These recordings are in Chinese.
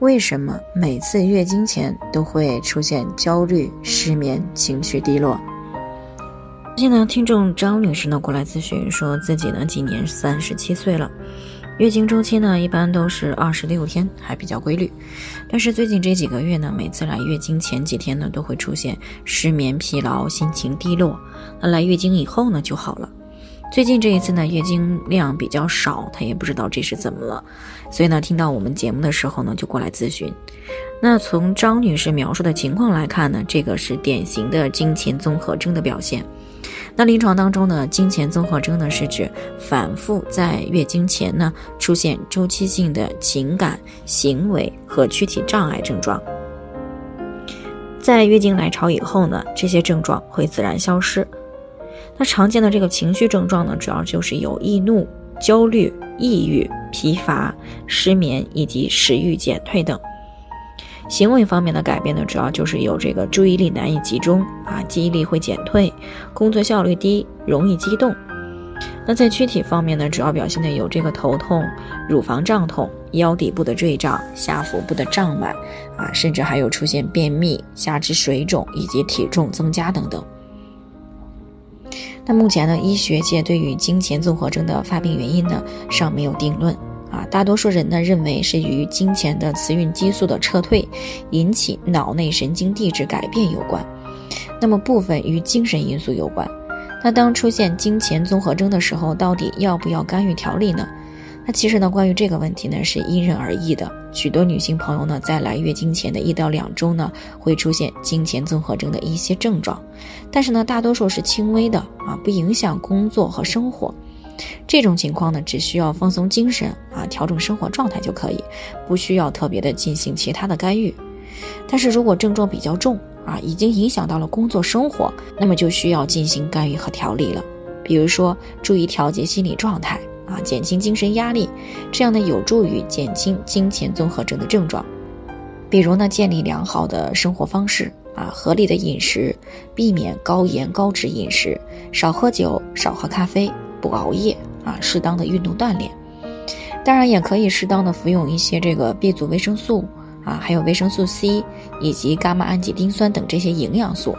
为什么每次月经前都会出现焦虑、失眠、情绪低落？最近呢，听众张女士呢过来咨询，说自己呢今年三十七岁了，月经周期呢一般都是二十六天，还比较规律。但是最近这几个月呢，每次来月经前几天呢都会出现失眠、疲劳、心情低落。那来月经以后呢就好了。最近这一次呢，月经量比较少，她也不知道这是怎么了，所以呢，听到我们节目的时候呢，就过来咨询。那从张女士描述的情况来看呢，这个是典型的经前综合征的表现。那临床当中呢，经前综合征呢是指反复在月经前呢出现周期性的情感、行为和躯体障碍症状，在月经来潮以后呢，这些症状会自然消失。那常见的这个情绪症状呢，主要就是有易怒、焦虑、抑郁、疲乏、失眠以及食欲减退等。行为方面的改变呢，主要就是有这个注意力难以集中啊，记忆力会减退，工作效率低，容易激动。那在躯体方面呢，主要表现的有这个头痛、乳房胀痛、腰底部的坠胀、下腹部的胀满啊，甚至还有出现便秘、下肢水肿以及体重增加等等。那目前呢，医学界对于经前综合征的发病原因呢，尚没有定论啊。大多数人呢认为是与经前的雌孕激素的撤退引起脑内神经递质改变有关，那么部分与精神因素有关。那当出现经前综合征的时候，到底要不要干预调理呢？那其实呢，关于这个问题呢，是因人而异的。许多女性朋友呢，在来月经前的一到两周呢，会出现经前综合征的一些症状，但是呢，大多数是轻微的啊，不影响工作和生活。这种情况呢，只需要放松精神啊，调整生活状态就可以，不需要特别的进行其他的干预。但是如果症状比较重啊，已经影响到了工作生活，那么就需要进行干预和调理了。比如说，注意调节心理状态。啊，减轻精神压力，这样呢有助于减轻经前综合症的症状。比如呢，建立良好的生活方式啊，合理的饮食，避免高盐高脂饮食，少喝酒，少喝咖啡，不熬夜啊，适当的运动锻炼。当然，也可以适当的服用一些这个 B 族维生素啊，还有维生素 C 以及伽马氨基丁酸等这些营养素，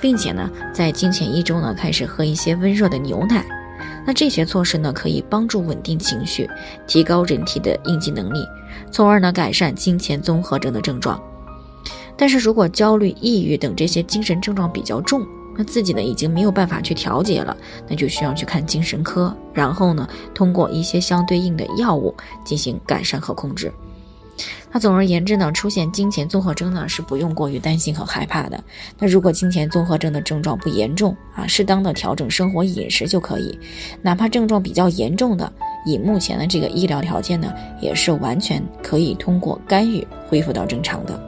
并且呢，在经前一周呢，开始喝一些温热的牛奶。那这些措施呢，可以帮助稳定情绪，提高人体的应激能力，从而呢改善金钱综合症的症状。但是如果焦虑、抑郁等这些精神症状比较重，那自己呢已经没有办法去调节了，那就需要去看精神科，然后呢通过一些相对应的药物进行改善和控制。那总而言之呢，出现经前综合征呢是不用过于担心和害怕的。那如果经前综合征的症状不严重啊，适当的调整生活饮食就可以。哪怕症状比较严重的，以目前的这个医疗条件呢，也是完全可以通过干预恢复到正常的。